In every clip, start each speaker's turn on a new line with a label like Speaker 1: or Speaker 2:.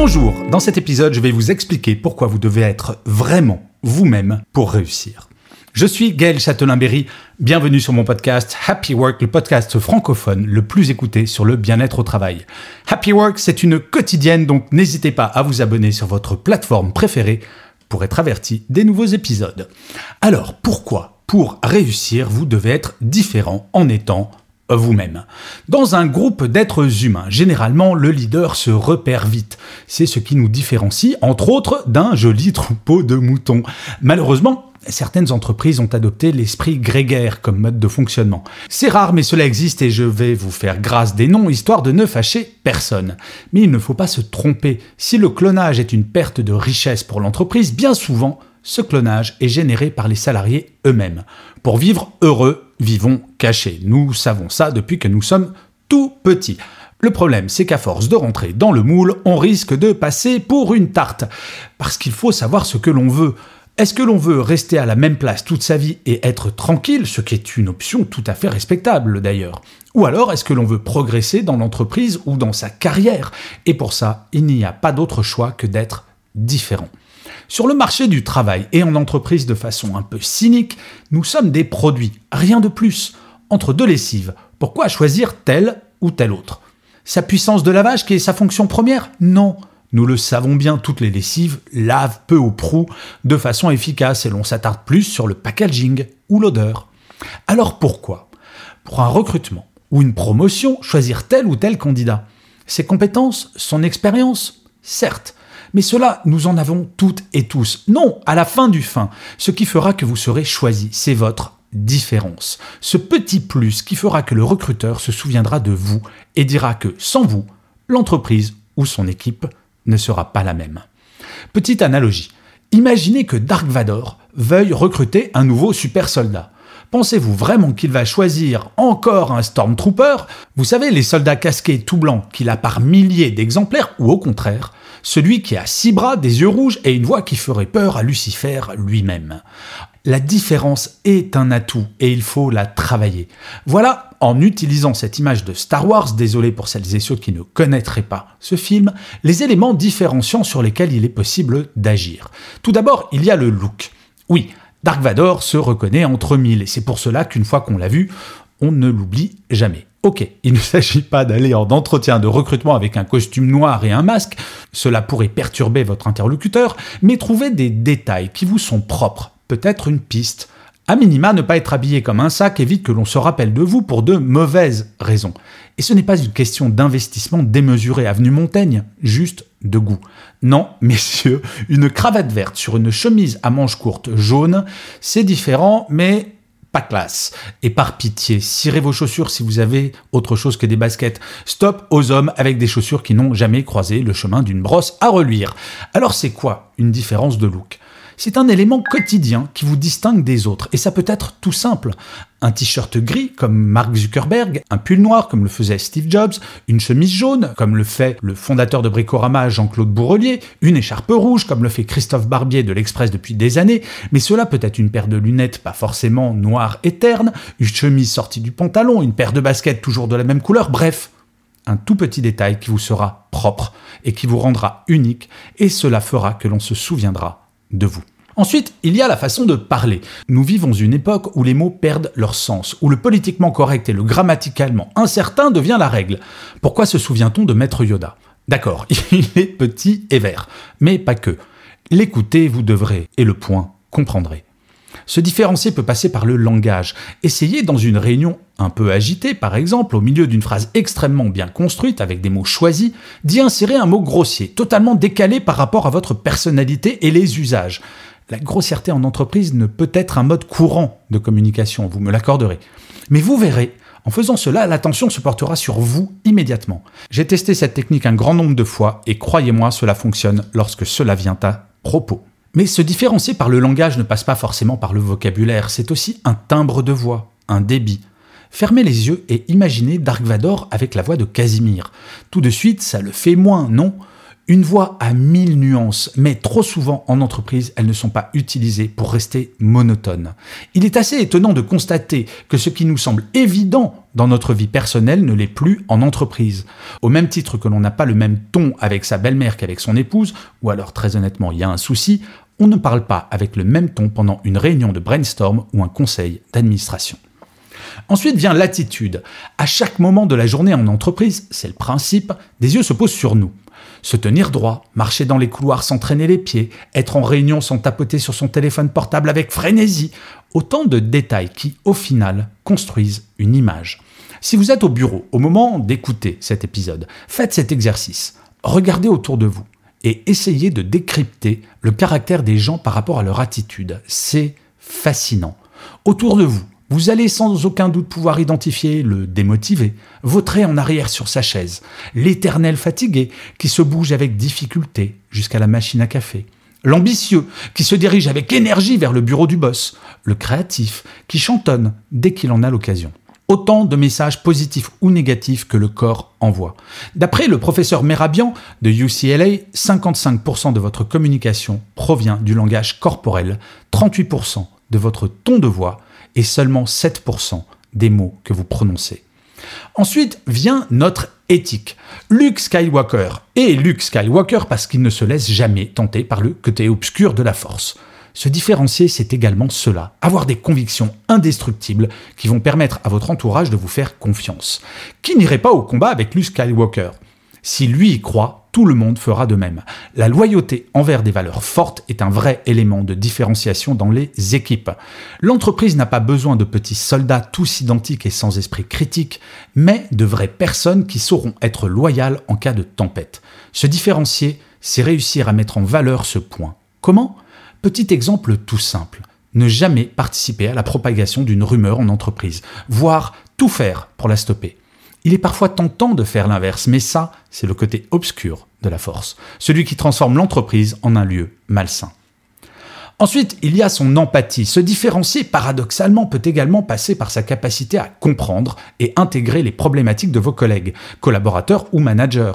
Speaker 1: Bonjour, dans cet épisode, je vais vous expliquer pourquoi vous devez être vraiment vous-même pour réussir. Je suis Gaël Châtelain-Berry, bienvenue sur mon podcast Happy Work, le podcast francophone le plus écouté sur le bien-être au travail. Happy Work, c'est une quotidienne, donc n'hésitez pas à vous abonner sur votre plateforme préférée pour être averti des nouveaux épisodes. Alors, pourquoi Pour réussir, vous devez être différent en étant vous-même. Dans un groupe d'êtres humains, généralement, le leader se repère vite. C'est ce qui nous différencie, entre autres, d'un joli troupeau de moutons. Malheureusement, certaines entreprises ont adopté l'esprit grégaire comme mode de fonctionnement. C'est rare, mais cela existe et je vais vous faire grâce des noms, histoire de ne fâcher personne. Mais il ne faut pas se tromper. Si le clonage est une perte de richesse pour l'entreprise, bien souvent, ce clonage est généré par les salariés eux-mêmes. Pour vivre heureux, vivons cachés. Nous savons ça depuis que nous sommes tout petits. Le problème, c'est qu'à force de rentrer dans le moule, on risque de passer pour une tarte. Parce qu'il faut savoir ce que l'on veut. Est-ce que l'on veut rester à la même place toute sa vie et être tranquille, ce qui est une option tout à fait respectable d'ailleurs? Ou alors est-ce que l'on veut progresser dans l'entreprise ou dans sa carrière? Et pour ça, il n'y a pas d'autre choix que d'être différent. Sur le marché du travail et en entreprise de façon un peu cynique, nous sommes des produits, rien de plus. Entre deux lessives, pourquoi choisir tel ou tel autre? Sa puissance de lavage qui est sa fonction première? Non. Nous le savons bien, toutes les lessives lavent peu ou prou de façon efficace et l'on s'attarde plus sur le packaging ou l'odeur. Alors pourquoi? Pour un recrutement ou une promotion, choisir tel ou tel candidat Ses compétences Son expérience Certes. Mais cela, nous en avons toutes et tous. Non, à la fin du fin, ce qui fera que vous serez choisi, c'est votre différence. Ce petit plus qui fera que le recruteur se souviendra de vous et dira que sans vous, l'entreprise ou son équipe ne sera pas la même. Petite analogie. Imaginez que Dark Vador veuille recruter un nouveau super soldat. Pensez-vous vraiment qu'il va choisir encore un Stormtrooper? Vous savez, les soldats casqués tout blancs qu'il a par milliers d'exemplaires, ou au contraire, celui qui a six bras, des yeux rouges et une voix qui ferait peur à Lucifer lui-même. La différence est un atout et il faut la travailler. Voilà, en utilisant cette image de Star Wars, désolé pour celles et ceux qui ne connaîtraient pas ce film, les éléments différenciants sur lesquels il est possible d'agir. Tout d'abord, il y a le look. Oui, Dark Vador se reconnaît entre mille et c'est pour cela qu'une fois qu'on l'a vu, on ne l'oublie jamais. Ok, il ne s'agit pas d'aller en entretien de recrutement avec un costume noir et un masque, cela pourrait perturber votre interlocuteur, mais trouvez des détails qui vous sont propres, peut-être une piste. A minima, ne pas être habillé comme un sac évite que l'on se rappelle de vous pour de mauvaises raisons. Et ce n'est pas une question d'investissement démesuré avenue Montaigne, juste de goût. Non, messieurs, une cravate verte sur une chemise à manches courtes jaune, c'est différent, mais pas classe. Et par pitié, cirez vos chaussures si vous avez autre chose que des baskets. Stop aux hommes avec des chaussures qui n'ont jamais croisé le chemin d'une brosse à reluire. Alors c'est quoi une différence de look? C'est un élément quotidien qui vous distingue des autres. Et ça peut être tout simple. Un t-shirt gris, comme Mark Zuckerberg, un pull noir, comme le faisait Steve Jobs, une chemise jaune, comme le fait le fondateur de Bricorama Jean-Claude Bourrelier, une écharpe rouge, comme le fait Christophe Barbier de l'Express depuis des années, mais cela peut être une paire de lunettes pas forcément noires et ternes, une chemise sortie du pantalon, une paire de baskets toujours de la même couleur, bref, un tout petit détail qui vous sera propre et qui vous rendra unique, et cela fera que l'on se souviendra de vous. Ensuite, il y a la façon de parler. Nous vivons une époque où les mots perdent leur sens, où le politiquement correct et le grammaticalement incertain devient la règle. Pourquoi se souvient-on de Maître Yoda? D'accord, il est petit et vert, mais pas que. L'écouter, vous devrez, et le point, comprendrez. Se différencier peut passer par le langage. Essayez dans une réunion un peu agitée, par exemple, au milieu d'une phrase extrêmement bien construite, avec des mots choisis, d'y insérer un mot grossier, totalement décalé par rapport à votre personnalité et les usages. La grossièreté en entreprise ne peut être un mode courant de communication, vous me l'accorderez. Mais vous verrez, En faisant cela, l'attention se portera sur vous immédiatement. J'ai testé cette technique un grand nombre de fois et croyez-moi, cela fonctionne lorsque cela vient à propos. Mais se différencier par le langage ne passe pas forcément par le vocabulaire, c'est aussi un timbre de voix, un débit. Fermez les yeux et imaginez Dark Vador avec la voix de Casimir. Tout de suite, ça le fait moins, non? Une voix à mille nuances, mais trop souvent en entreprise, elles ne sont pas utilisées pour rester monotones. Il est assez étonnant de constater que ce qui nous semble évident dans notre vie personnelle ne l'est plus en entreprise. Au même titre que l'on n'a pas le même ton avec sa belle-mère qu'avec son épouse, ou alors très honnêtement il y a un souci, on ne parle pas avec le même ton pendant une réunion de brainstorm ou un conseil d'administration. Ensuite vient l'attitude. À chaque moment de la journée en entreprise, c'est le principe, des yeux se posent sur nous. Se tenir droit, marcher dans les couloirs sans traîner les pieds, être en réunion sans tapoter sur son téléphone portable avec frénésie, autant de détails qui, au final, construisent une image. Si vous êtes au bureau au moment d'écouter cet épisode, faites cet exercice. Regardez autour de vous et essayez de décrypter le caractère des gens par rapport à leur attitude. C'est fascinant. Autour de vous, vous allez sans aucun doute pouvoir identifier le démotivé, vautré en arrière sur sa chaise, l'éternel fatigué qui se bouge avec difficulté jusqu'à la machine à café, l'ambitieux qui se dirige avec énergie vers le bureau du boss, le créatif qui chantonne dès qu'il en a l'occasion. Autant de messages positifs ou négatifs que le corps envoie. D'après le professeur Merabian de UCLA, 55% de votre communication provient du langage corporel, 38% de votre ton de voix et seulement 7% des mots que vous prononcez. Ensuite vient notre éthique. Luke Skywalker est Luke Skywalker parce qu'il ne se laisse jamais tenter par le côté obscur de la force. Se différencier, c'est également cela, avoir des convictions indestructibles qui vont permettre à votre entourage de vous faire confiance. Qui n'irait pas au combat avec Luke Skywalker? Si lui y croit, tout le monde fera de même. La loyauté envers des valeurs fortes est un vrai élément de différenciation dans les équipes. L'entreprise n'a pas besoin de petits soldats tous identiques et sans esprit critique, mais de vraies personnes qui sauront être loyales en cas de tempête. Se différencier, c'est réussir à mettre en valeur ce point. Comment? Petit exemple tout simple. Ne jamais participer à la propagation d'une rumeur en entreprise, voire tout faire pour la stopper. Il est parfois tentant de faire l'inverse, mais ça, c'est le côté obscur de la force, celui qui transforme l'entreprise en un lieu malsain. Ensuite, il y a son empathie. Se différencier, paradoxalement, peut également passer par sa capacité à comprendre et intégrer les problématiques de vos collègues, collaborateurs ou managers.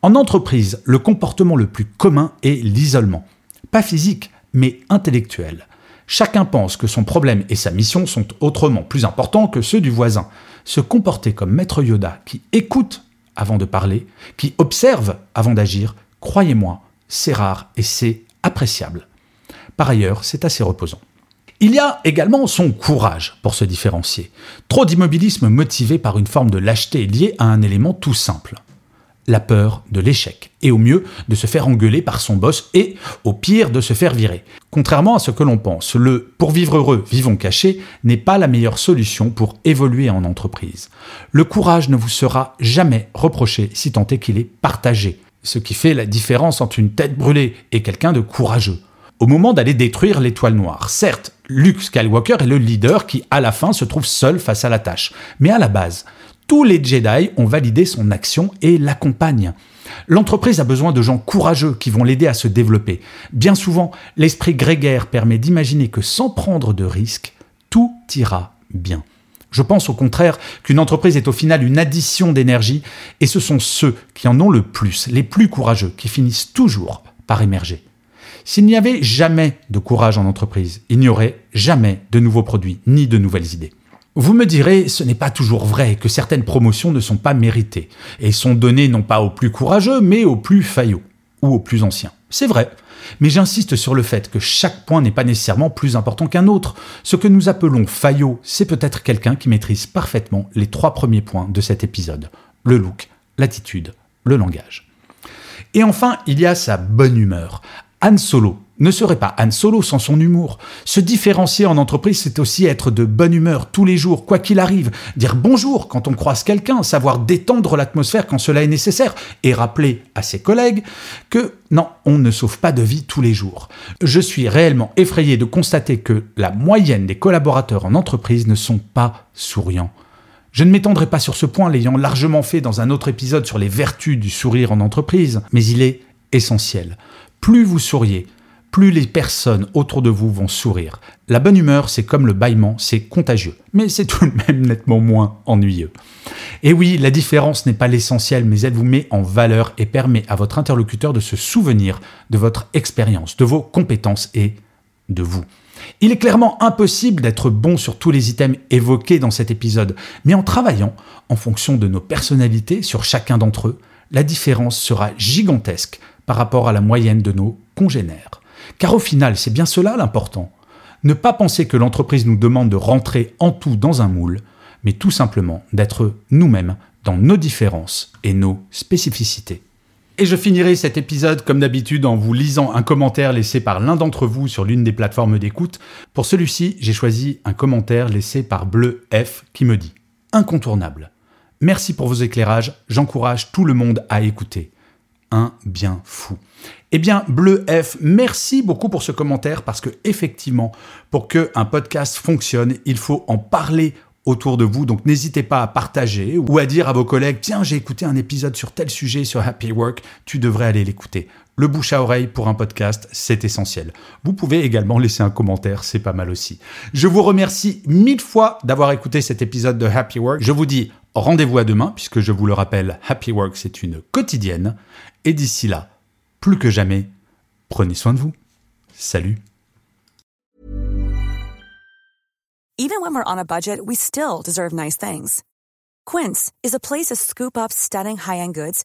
Speaker 1: En entreprise, le comportement le plus commun est l'isolement. Pas physique, mais intellectuel. Chacun pense que son problème et sa mission sont autrement plus importants que ceux du voisin se comporter comme maître Yoda qui écoute avant de parler, qui observe avant d'agir, croyez-moi, c'est rare et c'est appréciable. Par ailleurs, c'est assez reposant. Il y a également son courage pour se différencier. Trop d'immobilisme motivé par une forme de lâcheté liée à un élément tout simple la peur de l'échec, et au mieux de se faire engueuler par son boss, et au pire de se faire virer. Contrairement à ce que l'on pense, le pour vivre heureux, vivons cachés n'est pas la meilleure solution pour évoluer en entreprise. Le courage ne vous sera jamais reproché si tant est qu'il est partagé, ce qui fait la différence entre une tête brûlée et quelqu'un de courageux. Au moment d'aller détruire l'étoile noire, certes, Luke Skywalker est le leader qui, à la fin, se trouve seul face à la tâche. Mais à la base, tous les Jedi ont validé son action et l'accompagnent. L'entreprise a besoin de gens courageux qui vont l'aider à se développer. Bien souvent, l'esprit grégaire permet d'imaginer que sans prendre de risques, tout ira bien. Je pense au contraire qu'une entreprise est au final une addition d'énergie et ce sont ceux qui en ont le plus, les plus courageux, qui finissent toujours par émerger. S'il n'y avait jamais de courage en entreprise, il n'y aurait jamais de nouveaux produits ni de nouvelles idées. Vous me direz, ce n'est pas toujours vrai que certaines promotions ne sont pas méritées et sont données non pas aux plus courageux, mais aux plus faillots ou aux plus anciens. C'est vrai, mais j'insiste sur le fait que chaque point n'est pas nécessairement plus important qu'un autre. Ce que nous appelons faillot, c'est peut-être quelqu'un qui maîtrise parfaitement les trois premiers points de cet épisode. Le look, l'attitude, le langage. Et enfin, il y a sa bonne humeur. Han Solo ne serait pas Han Solo sans son humour? Se différencier en entreprise, c'est aussi être de bonne humeur tous les jours, quoi qu'il arrive, dire bonjour quand on croise quelqu'un, savoir détendre l'atmosphère quand cela est nécessaire, et rappeler à ses collègues que non, on ne sauve pas de vie tous les jours. Je suis réellement effrayé de constater que la moyenne des collaborateurs en entreprise ne sont pas souriants. Je ne m'étendrai pas sur ce point, l'ayant largement fait dans un autre épisode sur les vertus du sourire en entreprise, mais il est essentiel. Plus vous souriez, plus les personnes autour de vous vont sourire. La bonne humeur, c'est comme le bâillement, c'est contagieux, mais c'est tout de même nettement moins ennuyeux. Et oui, la différence n'est pas l'essentiel, mais elle vous met en valeur et permet à votre interlocuteur de se souvenir de votre expérience, de vos compétences et de vous. Il est clairement impossible d'être bon sur tous les items évoqués dans cet épisode, mais en travaillant en fonction de nos personnalités sur chacun d'entre eux, la différence sera gigantesque par rapport à la moyenne de nos congénères. Car au final, c'est bien cela l'important. Ne pas penser que l'entreprise nous demande de rentrer en tout dans un moule, mais tout simplement d'être nous-mêmes dans nos différences et nos spécificités. Et je finirai cet épisode comme d'habitude en vous lisant un commentaire laissé par l'un d'entre vous sur l'une des plateformes d'écoute. Pour celui-ci, j'ai choisi un commentaire laissé par Bleu F qui me dit Incontournable. Merci pour vos éclairages, j'encourage tout le monde à écouter. Un bien fou. Eh bien, Bleu F, merci beaucoup pour ce commentaire parce que effectivement, pour que un podcast fonctionne, il faut en parler autour de vous. Donc n'hésitez pas à partager ou à dire à vos collègues tiens j'ai écouté un épisode sur tel sujet sur Happy Work, tu devrais aller l'écouter. Le bouche à oreille pour un podcast, c'est essentiel. Vous pouvez également laisser un commentaire, c'est pas mal aussi. Je vous remercie mille fois d'avoir écouté cet épisode de Happy Work. Je vous dis rendez-vous à demain puisque je vous le rappelle, Happy Work c'est une quotidienne. Et d'ici là, plus que jamais, prenez soin de vous. Salut.
Speaker 2: Even when we're on a budget, we still deserve nice things. Quince is a place to scoop up stunning high-end goods